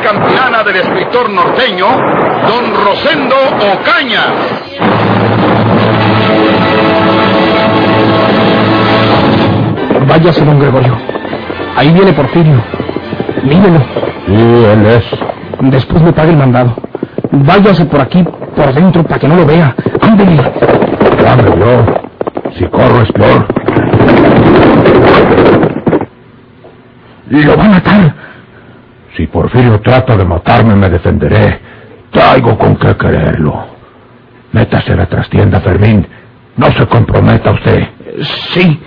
Campilana del escritor norteño, don Rosendo Ocaña. Váyase, don Gregorio. Ahí viene Porfirio. Mírelo. Sí, él es. Después me pague el mandado. Váyase por aquí, por dentro, para que no lo vea. Ándele. Dame yo. Si corro es peor. Lo va a matar. Si Porfirio trata de matarme, me defenderé. Traigo con qué quererlo. Métase a la trastienda, Fermín. No se comprometa usted. Sí.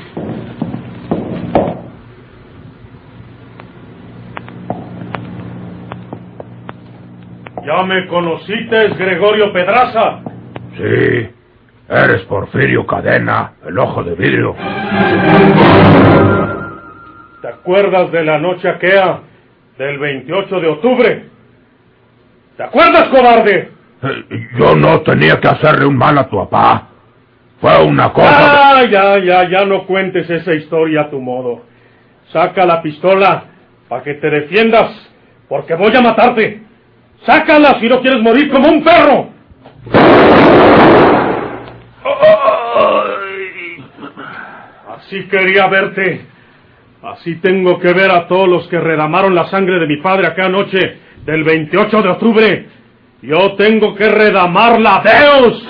¿Ya me conociste, Gregorio Pedraza? Sí. Eres Porfirio Cadena, el ojo de vidrio. ¿Te acuerdas de la noche aquella del 28 de octubre? ¿Te acuerdas, cobarde? Eh, Yo no tenía que hacerle un mal a tu papá. Fue una cosa... Ah, ya, ya, ya no cuentes esa historia a tu modo. Saca la pistola para que te defiendas, porque voy a matarte. Sácala si no quieres morir como un perro. Así quería verte. Así tengo que ver a todos los que redamaron la sangre de mi padre aquella noche del 28 de octubre. Yo tengo que redamarla, Deus.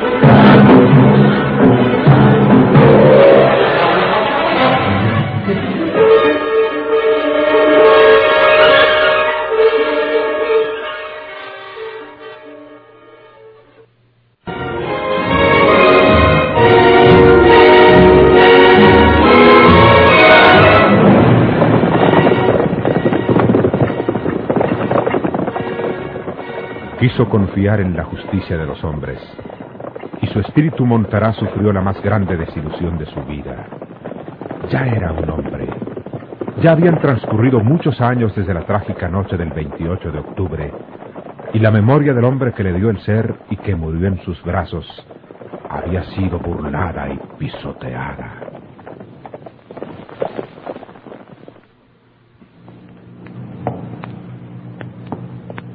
Confiar en la justicia de los hombres, y su espíritu montará sufrió la más grande desilusión de su vida. Ya era un hombre. Ya habían transcurrido muchos años desde la trágica noche del 28 de octubre, y la memoria del hombre que le dio el ser y que murió en sus brazos había sido burlada y pisoteada.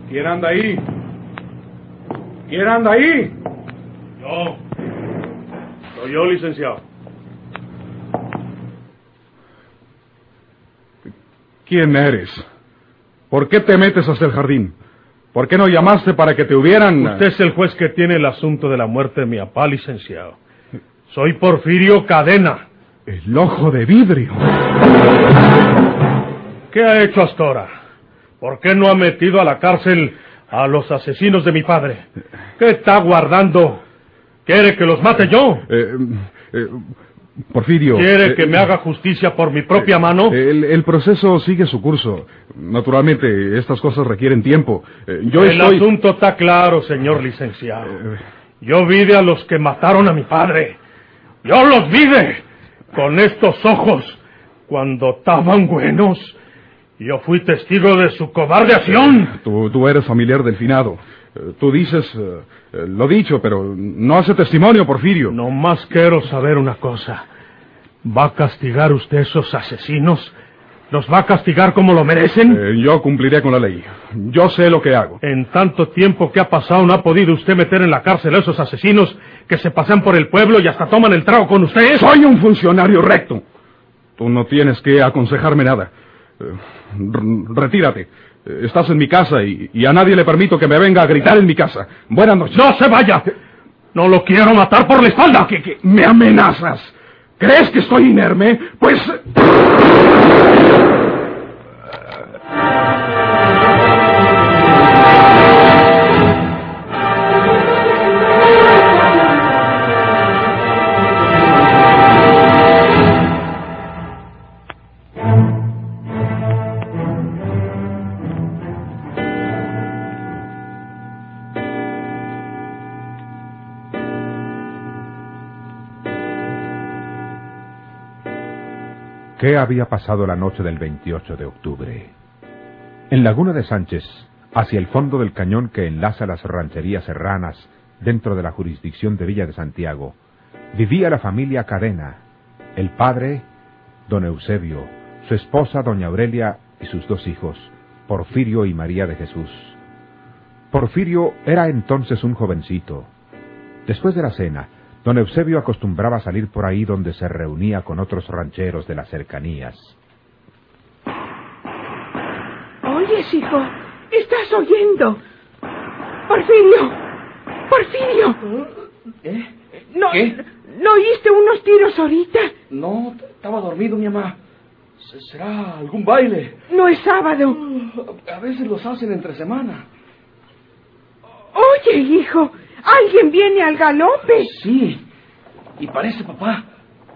¿Quién anda ahí? ¿Quién anda ahí? Yo. Soy yo, licenciado. ¿Quién eres? ¿Por qué te metes hasta el jardín? ¿Por qué no llamaste para que te hubieran... Usted es el juez que tiene el asunto de la muerte de mi papá, licenciado. Soy Porfirio Cadena. El ojo de vidrio. ¿Qué ha hecho hasta ahora? ¿Por qué no ha metido a la cárcel a los asesinos de mi padre? ¿Qué está guardando? ¿Quiere que los mate yo? Eh, eh, Porfirio. ¿Quiere eh, que me haga justicia por mi propia mano? El, el proceso sigue su curso. Naturalmente, estas cosas requieren tiempo. Eh, yo el estoy... asunto está claro, señor licenciado. Yo vi a los que mataron a mi padre. Yo los vi con estos ojos cuando estaban buenos. Yo fui testigo de su cobarde acción. Tú, tú eres familiar del finado. Eh, Tú dices eh, eh, lo dicho, pero no hace testimonio, Porfirio. No más quiero saber una cosa. ¿Va a castigar usted esos asesinos? ¿Los va a castigar como lo merecen? Eh, yo cumpliré con la ley. Yo sé lo que hago. En tanto tiempo que ha pasado, ¿no ha podido usted meter en la cárcel a esos asesinos que se pasean por el pueblo y hasta toman el trago con usted? Soy un funcionario recto. Tú no tienes que aconsejarme nada. Eh, retírate. Estás en mi casa y, y a nadie le permito que me venga a gritar en mi casa. Buenas noches. ¡No se vaya! ¡No lo quiero matar por la espalda! ¿Qué, qué? ¿Me amenazas? ¿Crees que estoy inerme? Pues... ¿Qué había pasado la noche del 28 de octubre? En Laguna de Sánchez, hacia el fondo del cañón que enlaza las rancherías serranas dentro de la jurisdicción de Villa de Santiago, vivía la familia Cadena, el padre, don Eusebio, su esposa, doña Aurelia, y sus dos hijos, Porfirio y María de Jesús. Porfirio era entonces un jovencito. Después de la cena, don Eusebio acostumbraba salir por ahí donde se reunía con otros rancheros de las cercanías. Oyes, hijo, estás oyendo. Porfirio, Porfirio. ¿Eh? ¿No, ¿Qué? ¿No oíste unos tiros ahorita? No, estaba dormido, mi mamá. Se- ¿Será algún baile? No es sábado. A veces los hacen entre semana. Oye, hijo, alguien viene al galope. Sí. Y parece, papá.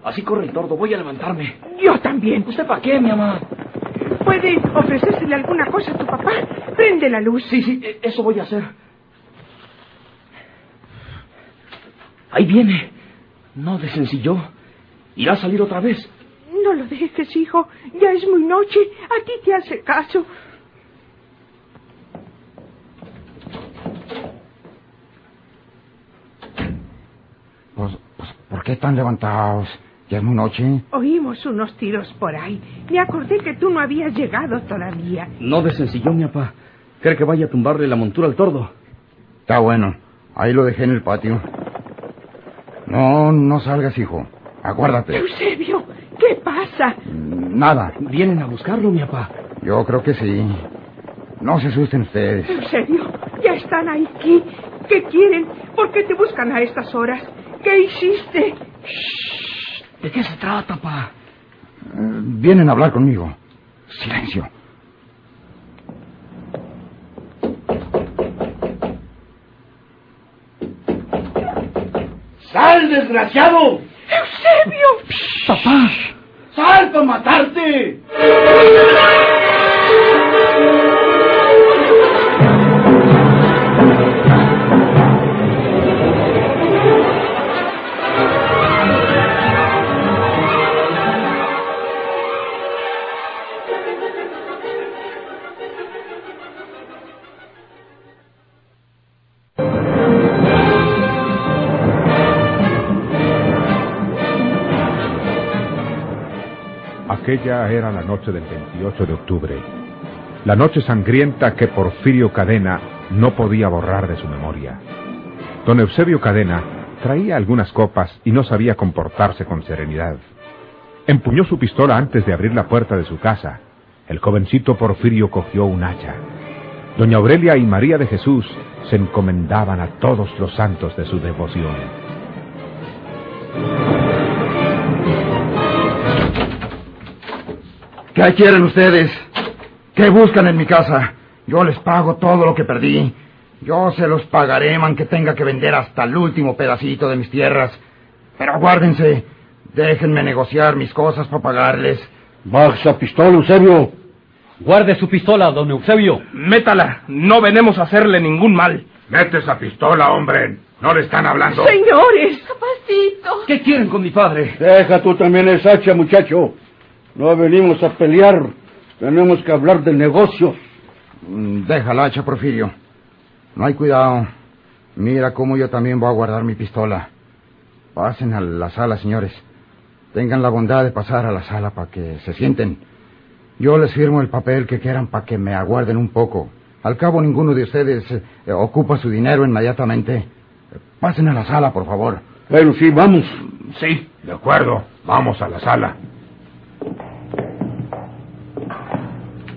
Así corre el tordo. Voy a levantarme. Yo también. ¿Usted para qué, mi mamá? ¿Puede ofrecérsele alguna cosa a tu papá? Prende la luz. Sí, sí, e- eso voy a hacer. Ahí viene. No desencilló. Irá a salir otra vez. No lo dejes, hijo. Ya es muy noche. A ti te hace caso. Pues, pues, ¿por qué están levantados? Ya es muy noche. Oímos unos tiros por ahí. Me acordé que tú no habías llegado todavía. No desencilló, mi papá. ¿Cree que vaya a tumbarle la montura al tordo? Está bueno. Ahí lo dejé en el patio. No, no salgas, hijo. Aguárdate. Eusebio, ¿qué pasa? Nada. Vienen a buscarlo, mi papá. Yo creo que sí. No se asusten ustedes. Eusebio, ya están aquí. ¿Qué quieren? ¿Por qué te buscan a estas horas? ¿Qué hiciste? ¿De qué se trata, papá? Eh, Vienen a hablar conmigo. Silencio. ¡Sal, desgraciado! ¡Eusebio! ¡Papá! ¡Sal para matarte! Aquella era la noche del 28 de octubre, la noche sangrienta que Porfirio Cadena no podía borrar de su memoria. Don Eusebio Cadena traía algunas copas y no sabía comportarse con serenidad. Empuñó su pistola antes de abrir la puerta de su casa. El jovencito Porfirio cogió un hacha. Doña Aurelia y María de Jesús se encomendaban a todos los santos de su devoción. ¿Qué quieren ustedes? ¿Qué buscan en mi casa? Yo les pago todo lo que perdí. Yo se los pagaré, man, que tenga que vender hasta el último pedacito de mis tierras. Pero aguárdense. Déjenme negociar mis cosas para pagarles. Baja esa pistola, Eusebio. Guarde su pistola, don Eusebio. Métala. No venimos a hacerle ningún mal. Mete esa pistola, hombre. No le están hablando. Señores, Papacito. ¿Qué quieren con mi padre? Deja tú también esa hacha, muchacho. No venimos a pelear. Tenemos que hablar del negocio. Mm, Deja la hacha, Porfirio. No hay cuidado. Mira cómo yo también voy a guardar mi pistola. Pasen a la sala, señores. Tengan la bondad de pasar a la sala para que se sienten. Yo les firmo el papel que quieran para que me aguarden un poco. Al cabo, ninguno de ustedes eh, ocupa su dinero inmediatamente. Pasen a la sala, por favor. Pero sí, vamos. Sí, de acuerdo. Vamos a la sala.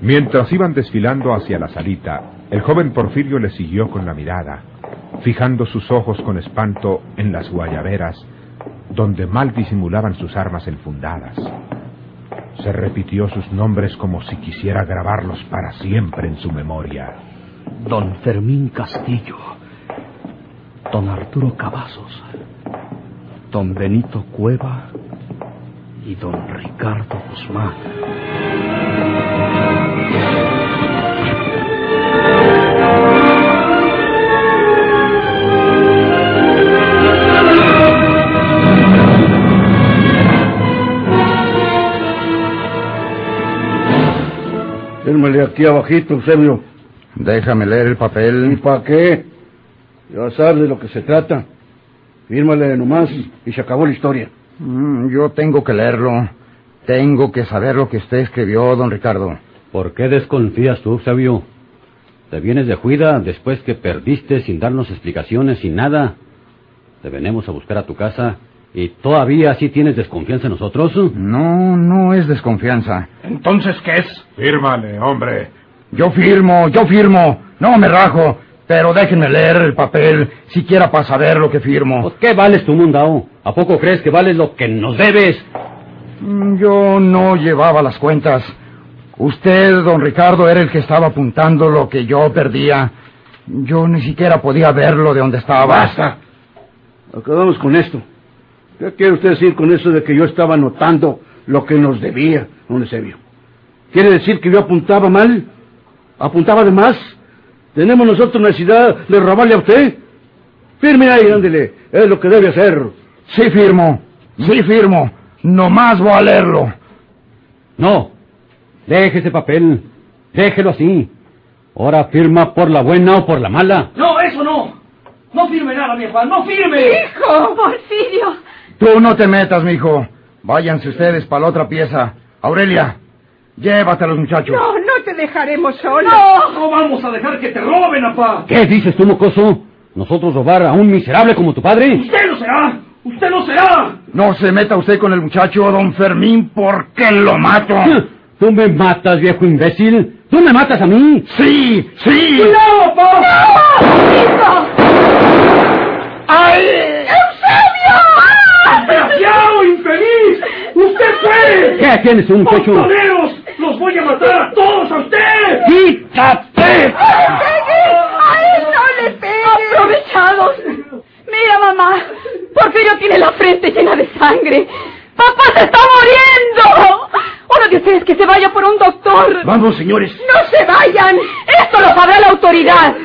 Mientras iban desfilando hacia la salita, el joven Porfirio le siguió con la mirada, fijando sus ojos con espanto en las guayaberas, donde mal disimulaban sus armas enfundadas. Se repitió sus nombres como si quisiera grabarlos para siempre en su memoria. Don Fermín Castillo. Don Arturo Cavazos. Don Benito Cueva. Y don Ricardo Guzmán. Fírmale aquí abajito, Eusebio. Déjame leer el ¿Y papel. para qué? Ya sabes de lo que se trata. Fírmale nomás y se acabó la historia. Mm, Yo tengo que leerlo. Tengo que saber lo que usted escribió, don Ricardo. ¿Por qué desconfías tú, Sabio? Te vienes de Juida después que perdiste sin darnos explicaciones, sin nada. Te venimos a buscar a tu casa y todavía sí tienes desconfianza en nosotros. No, no es desconfianza. Entonces, ¿qué es? Fírmale, hombre. Yo firmo, yo firmo. No me rajo. Pero déjenme leer el papel, siquiera para saber lo que firmo. Pues, ¿Qué vales tu mundao? ¿A poco crees que vales lo que nos debes? Mm, Yo no llevaba las cuentas. Usted, don Ricardo, era el que estaba apuntando lo que yo perdía. Yo ni siquiera podía verlo de donde estaba. Basta. Acabamos con esto. ¿Qué quiere usted decir con eso de que yo estaba anotando lo que nos debía, don Eusebio? ¿Quiere decir que yo apuntaba mal? ¿Apuntaba de más? ¿Tenemos nosotros necesidad de robarle a usted? Firme ahí, ándele. Es lo que debe hacer. Sí firmo, sí firmo. Nomás voy a leerlo. No. Deje ese papel. Déjelo así. Ahora firma por la buena o por la mala. No, eso no. No firme nada, mi Juan, no firme. ¡Hijo! ¡Porfirio! Tú no te metas, mijo. Váyanse ustedes para la otra pieza. Aurelia, llévate a los muchachos. No, no te dejaremos solo. No vamos a dejar que te roben, apá. ¿Qué dices tú, mocoso? ¿Nosotros robar a un miserable como tu padre? Usted no será. Usted no será. No se meta usted con el muchacho, don Fermín, porque lo mato. Tú me matas, viejo imbécil. Tú me matas a mí. Sí, sí. ¡Cuidado, apá! ¡Ay! ¡Desgraciado, infeliz! ¡Usted fue! ¿Qué tienes, un pecho? ¡Montoneros! ¡Los voy a matar a todos a usted! ¡Quítate! ¡Ay, no le pegues! ¡Aprovechados! Mira, mamá. Porfirio tiene la frente llena de sangre. ¡Papá se está muriendo! Ustedes que se vaya por un doctor. Vamos, señores. ¡No se vayan! ¡Esto lo sabrá la autoridad!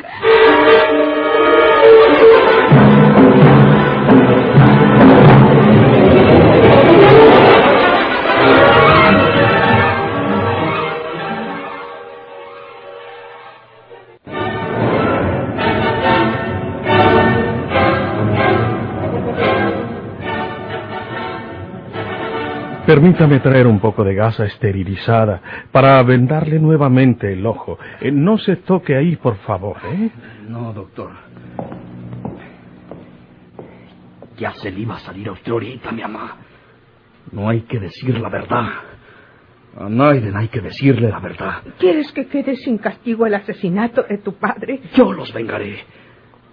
Permítame traer un poco de gasa esterilizada para vendarle nuevamente el ojo. Eh, no se toque ahí, por favor, ¿eh? No, doctor. Ya se le iba a salir a usted ahorita, mi mamá. No hay que decir la verdad. A Naiden hay que decirle la verdad. ¿Quieres que quede sin castigo el asesinato de tu padre? Yo los vengaré.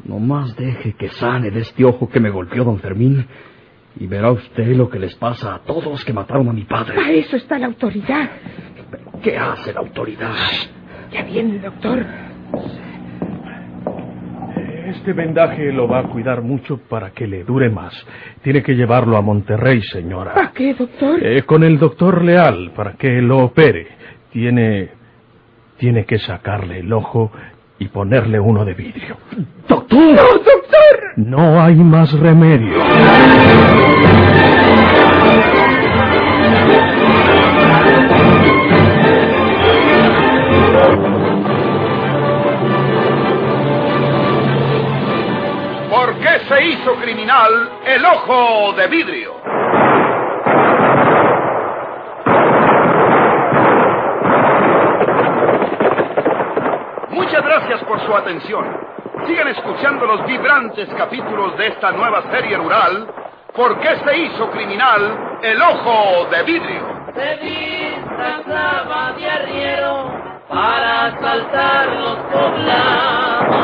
Nomás deje que sane de este ojo que me golpeó don Fermín y verá usted lo que les pasa a todos los que mataron a mi Para padre. eso está la autoridad. ¿Qué hace la autoridad? Ya viene el doctor. Este vendaje lo va a cuidar mucho para que le dure más. Tiene que llevarlo a Monterrey, señora. ¿Para qué, doctor? Eh, con el doctor Leal para que lo opere. Tiene. Tiene que sacarle el ojo y ponerle uno de vidrio. ¡Doctor! ¡No, doctor! No hay más remedio. ¿Por qué se hizo criminal el ojo de vidrio? Muchas gracias por su atención. Sigan escuchando los vibrantes capítulos de esta nueva serie rural, ¿Por qué se este hizo criminal el ojo de vidrio? Se disfrazaba de arriero para asaltar los poblados,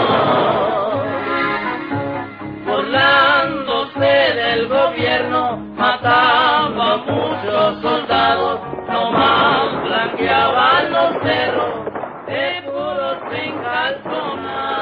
volándose del gobierno mataba a muchos soldados, nomás blanqueaban los cerros de puros encalzonados.